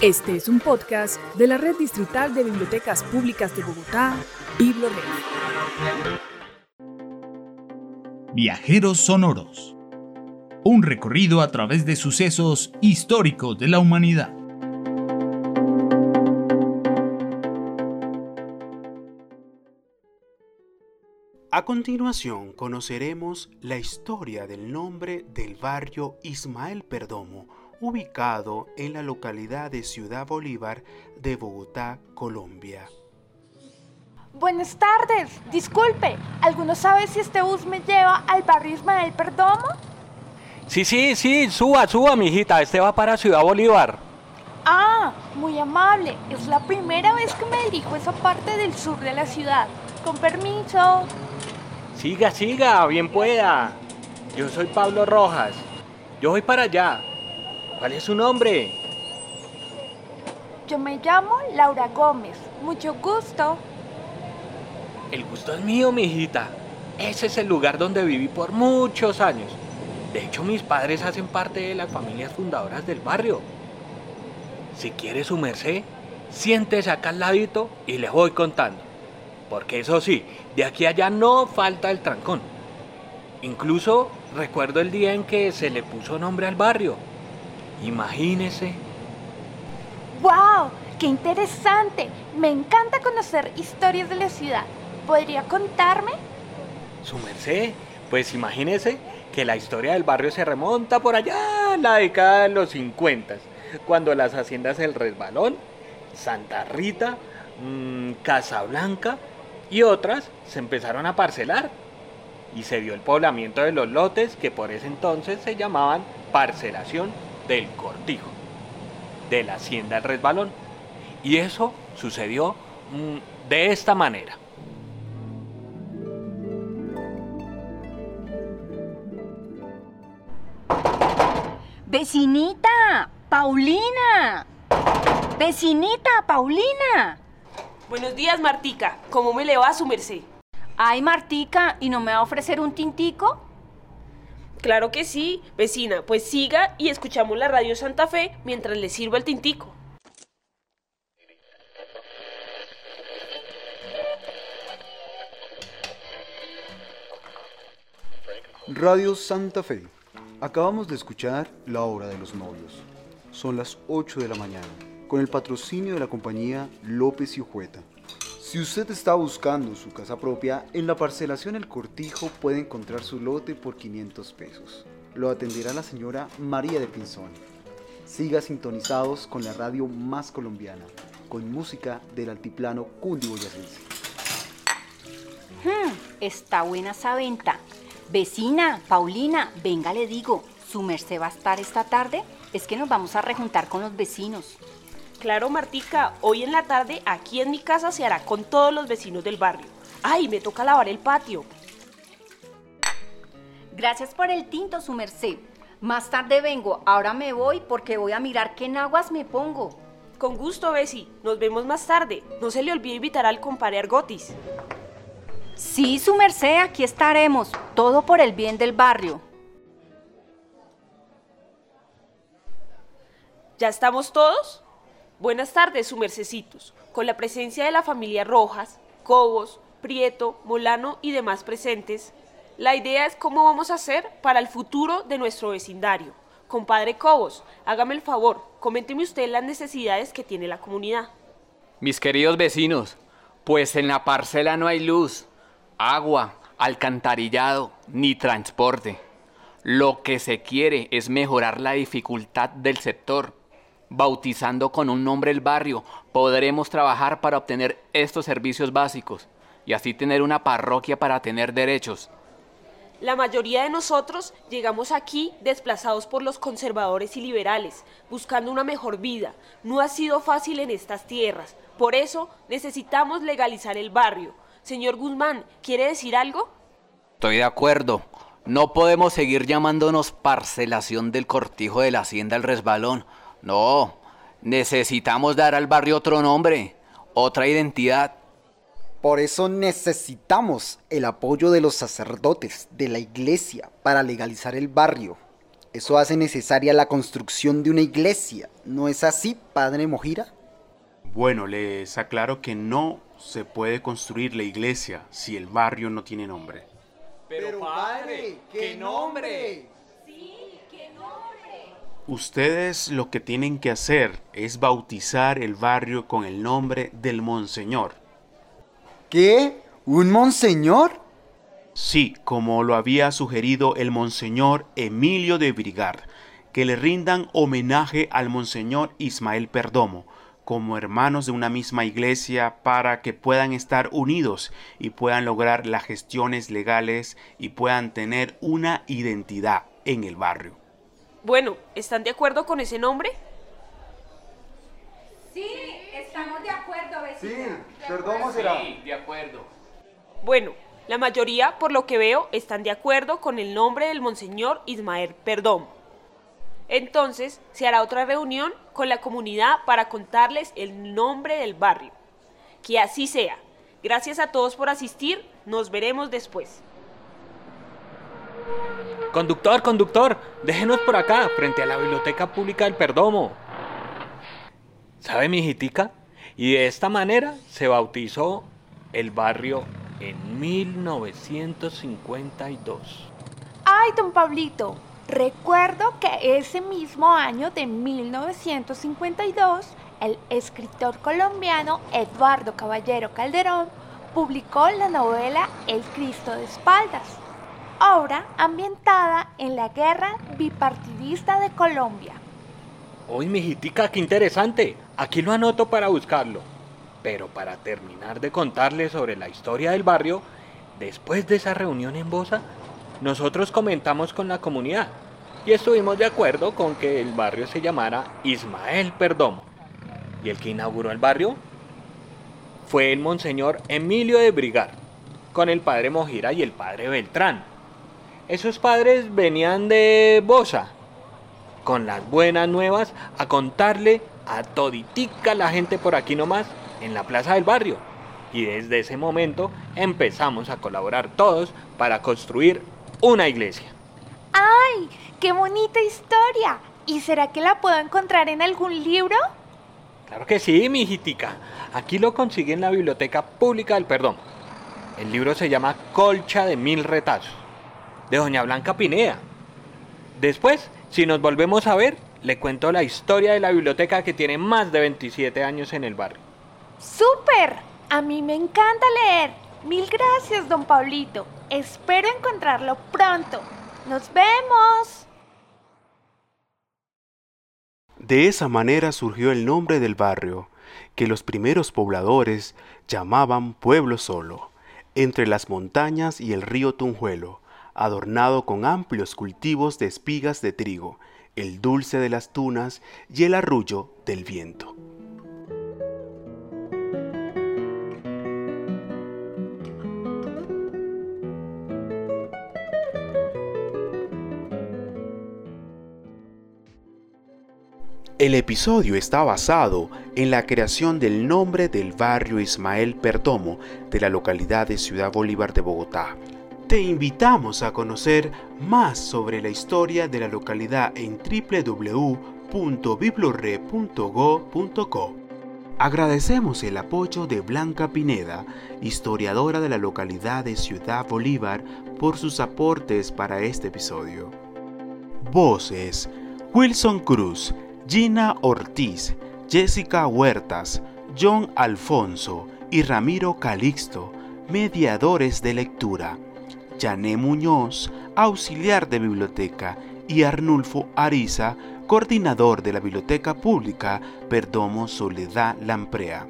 Este es un podcast de la Red Distrital de Bibliotecas Públicas de Bogotá, BibloRed. Viajeros Sonoros. Un recorrido a través de sucesos históricos de la humanidad. A continuación conoceremos la historia del nombre del barrio Ismael Perdomo, ubicado en la localidad de Ciudad Bolívar de Bogotá, Colombia. Buenas tardes, disculpe, ¿alguno sabe si este bus me lleva al barrio Ismael Perdomo? Sí, sí, sí, suba, suba, mijita, este va para Ciudad Bolívar. Ah, muy amable, es la primera vez que me dirijo a esa parte del sur de la ciudad. Con permiso. Siga, siga, bien pueda. Yo soy Pablo Rojas. Yo voy para allá. ¿Cuál es su nombre? Yo me llamo Laura Gómez. Mucho gusto. El gusto es mío, mijita. Ese es el lugar donde viví por muchos años. De hecho, mis padres hacen parte de las familias fundadoras del barrio. Si quiere su merced, siéntese acá al ladito y le voy contando. Porque eso sí, de aquí a allá no falta el trancón. Incluso recuerdo el día en que se le puso nombre al barrio. Imagínese. ¡Wow! ¡Qué interesante! Me encanta conocer historias de la ciudad. ¿Podría contarme? Su merced, pues imagínese que la historia del barrio se remonta por allá en la década de los 50, cuando las haciendas El Resbalón, Santa Rita, mmm, Casablanca y otras se empezaron a parcelar y se dio el poblamiento de los lotes que por ese entonces se llamaban parcelación del cortijo, de la hacienda El Resbalón. Y eso sucedió mmm, de esta manera. Vecinita, Paulina. Vecinita, Paulina. Buenos días, Martica. ¿Cómo me le va a su merced? Ay, Martica, ¿y no me va a ofrecer un tintico? Claro que sí, vecina. Pues siga y escuchamos la radio Santa Fe mientras le sirvo el tintico. Radio Santa Fe. Acabamos de escuchar La Hora de los Novios. Son las 8 de la mañana, con el patrocinio de la compañía López y Ujueta. Si usted está buscando su casa propia, en la parcelación El Cortijo puede encontrar su lote por 500 pesos. Lo atenderá la señora María de Pinzón. Siga sintonizados con la radio más colombiana, con música del altiplano cundiboyacense. Hmm, está buena esa venta. Vecina, Paulina, venga, le digo, ¿su merced va a estar esta tarde? Es que nos vamos a rejuntar con los vecinos. Claro, Martica, hoy en la tarde aquí en mi casa se hará con todos los vecinos del barrio. ¡Ay, me toca lavar el patio! Gracias por el tinto, su merced. Más tarde vengo, ahora me voy porque voy a mirar qué naguas me pongo. Con gusto, Besi. Nos vemos más tarde. No se le olvide invitar al compadre Argotis. Sí, su merced, aquí estaremos. Todo por el bien del barrio. ¿Ya estamos todos? Buenas tardes, su mercecitos. Con la presencia de la familia Rojas, Cobos, Prieto, Molano y demás presentes, la idea es cómo vamos a hacer para el futuro de nuestro vecindario. Compadre Cobos, hágame el favor, coménteme usted las necesidades que tiene la comunidad. Mis queridos vecinos, pues en la parcela no hay luz, agua, alcantarillado ni transporte. Lo que se quiere es mejorar la dificultad del sector. Bautizando con un nombre el barrio, podremos trabajar para obtener estos servicios básicos y así tener una parroquia para tener derechos. La mayoría de nosotros llegamos aquí desplazados por los conservadores y liberales, buscando una mejor vida. No ha sido fácil en estas tierras. Por eso necesitamos legalizar el barrio. Señor Guzmán, ¿quiere decir algo? Estoy de acuerdo. No podemos seguir llamándonos parcelación del cortijo de la hacienda El Resbalón. No, necesitamos dar al barrio otro nombre, otra identidad. Por eso necesitamos el apoyo de los sacerdotes de la iglesia para legalizar el barrio. Eso hace necesaria la construcción de una iglesia. ¿No es así, padre Mojira? Bueno, les aclaro que no se puede construir la iglesia si el barrio no tiene nombre. Pero, padre, ¿qué nombre? Ustedes lo que tienen que hacer es bautizar el barrio con el nombre del Monseñor. ¿Qué? ¿Un monseñor? Sí, como lo había sugerido el Monseñor Emilio de Brigard, que le rindan homenaje al Monseñor Ismael Perdomo, como hermanos de una misma iglesia para que puedan estar unidos y puedan lograr las gestiones legales y puedan tener una identidad en el barrio. Bueno, ¿están de acuerdo con ese nombre? Sí, estamos de acuerdo, vecina. Perdomo será. de acuerdo. Bueno, la mayoría, por lo que veo, están de acuerdo con el nombre del Monseñor Ismael Perdomo. Entonces, se hará otra reunión con la comunidad para contarles el nombre del barrio. Que así sea. Gracias a todos por asistir. Nos veremos después. Conductor, conductor, déjenos por acá, frente a la Biblioteca Pública del Perdomo. ¿Sabe, mi hijitica? Y de esta manera se bautizó el barrio en 1952. Ay, don Pablito, recuerdo que ese mismo año de 1952, el escritor colombiano Eduardo Caballero Calderón publicó la novela El Cristo de Espaldas, obra ambientada en la guerra bipartidista de Colombia. Uy, mi hijitica, qué interesante. Aquí lo anoto para buscarlo. Pero para terminar de contarles sobre la historia del barrio, después de esa reunión en Bosa, nosotros comentamos con la comunidad y estuvimos de acuerdo con que el barrio se llamara Ismael Perdomo. Y el que inauguró el barrio fue el monseñor Emilio de Brigar, con el padre Mojira y el padre Beltrán. Esos padres venían de Bosa, con las buenas nuevas, a contarle a toditica la gente por aquí nomás, en la plaza del barrio. Y desde ese momento empezamos a colaborar todos para construir una iglesia. ¡Ay! ¡Qué bonita historia! ¿Y será que la puedo encontrar en algún libro? Claro que sí, mi hijitica. Aquí lo consigue en la Biblioteca Pública del Perdón. El libro se llama Colcha de Mil Retazos, de Doña Blanca Pineda. Después, si nos volvemos a ver, le cuento la historia de la biblioteca que tiene más de 27 años en el barrio. ¡Súper! A mí me encanta leer. Mil gracias, don Pablito. Espero encontrarlo pronto. Nos vemos. De esa manera surgió el nombre del barrio, que los primeros pobladores llamaban Pueblo Solo, entre las montañas y el río Tunjuelo, adornado con amplios cultivos de espigas de trigo, el dulce de las tunas y el arrullo del viento. El episodio está basado en la creación del nombre del barrio Ismael Perdomo de la localidad de Ciudad Bolívar de Bogotá. Te invitamos a conocer más sobre la historia de la localidad en www.biblore.go.co. Agradecemos el apoyo de Blanca Pineda, historiadora de la localidad de Ciudad Bolívar, por sus aportes para este episodio. Voces: Wilson Cruz, Gina Ortiz, Jessica Huertas, John Alfonso y Ramiro Calixto, mediadores de lectura. Jané Muñoz, auxiliar de biblioteca, y Arnulfo Ariza, coordinador de la Biblioteca Pública Perdomo Soledad Lamprea.